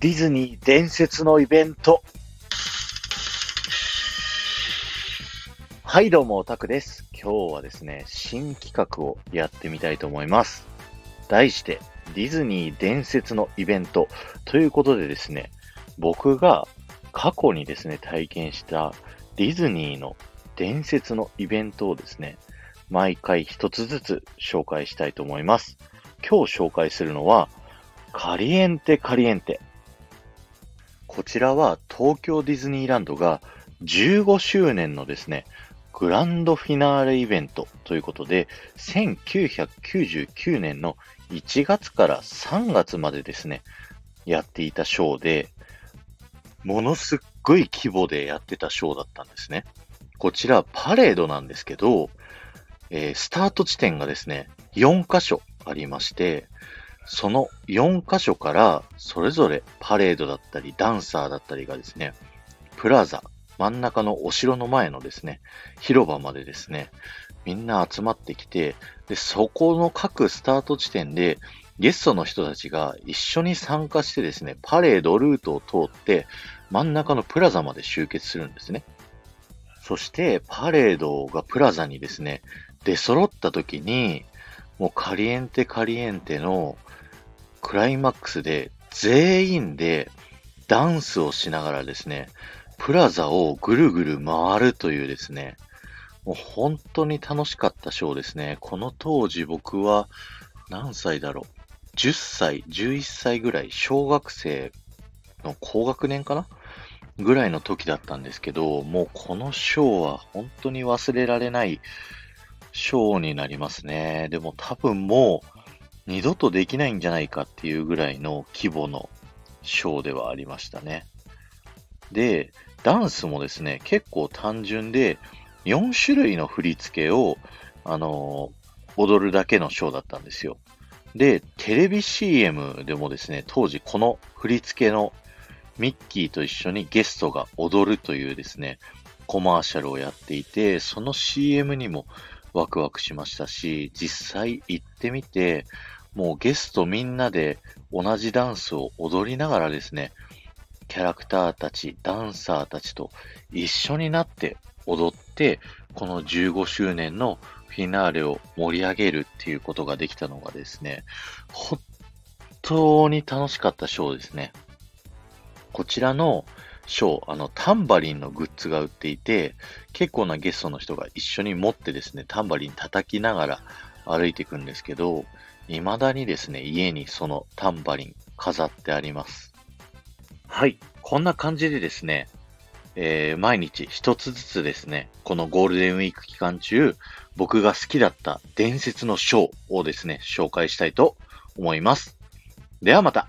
ディズニー伝説のイベント。はい、どうも、オタクです。今日はですね、新企画をやってみたいと思います。題して、ディズニー伝説のイベントということでですね、僕が過去にですね、体験したディズニーの伝説のイベントをですね、毎回一つずつ紹介したいと思います。今日紹介するのは、カリエンテカリエンテ。こちらは東京ディズニーランドが15周年のですね、グランドフィナーレイベントということで、1999年の1月から3月までですね、やっていたショーで、ものすっごい規模でやってたショーだったんですね。こちらパレードなんですけど、えースタート地点がですね、4箇所ありまして、その4箇所からそれぞれパレードだったりダンサーだったりがですね、プラザ、真ん中のお城の前のですね、広場までですね、みんな集まってきて、で、そこの各スタート地点でゲストの人たちが一緒に参加してですね、パレードルートを通って真ん中のプラザまで集結するんですね。そして、パレードがプラザにですね、出揃った時に、もうカリエンテカリエンテのクライマックスで全員でダンスをしながらですね、プラザをぐるぐる回るというですね、もう本当に楽しかったショーですね。この当時僕は何歳だろう ?10 歳、11歳ぐらい、小学生の高学年かな？ぐらいの時だったんですけど、もうこのショーは本当に忘れられないショーになりますね。でも多分もう二度とできないんじゃないかっていうぐらいの規模のショーではありましたね。で、ダンスもですね、結構単純で、4種類の振り付けを、あのー踊るだけのショーだったんですよ。で、テレビ CM でもですね、当時この振り付けのミッキーと一緒にゲストが踊るというですね、コマーシャルをやっていて、その CM にもワクワクしましたし、実際行ってみて、もうゲストみんなで同じダンスを踊りながらですね、キャラクターたち、ダンサーたちと一緒になって踊って、この15周年のフィナーレを盛り上げるっていうことができたのがですね、本当に楽しかったショーですね。こちらのショー、あの、タンバリンのグッズが売っていて、結構なゲストの人が一緒に持ってですね、タンバリン叩きながら歩いていくんですけど、未だにですね、家にそのタンバリン飾ってあります。はい。こんな感じでですね、えー毎日一つずつですね、このゴールデンウィーク期間中、僕が好きだった伝説のショーをですね、紹介したいと思います。ではまた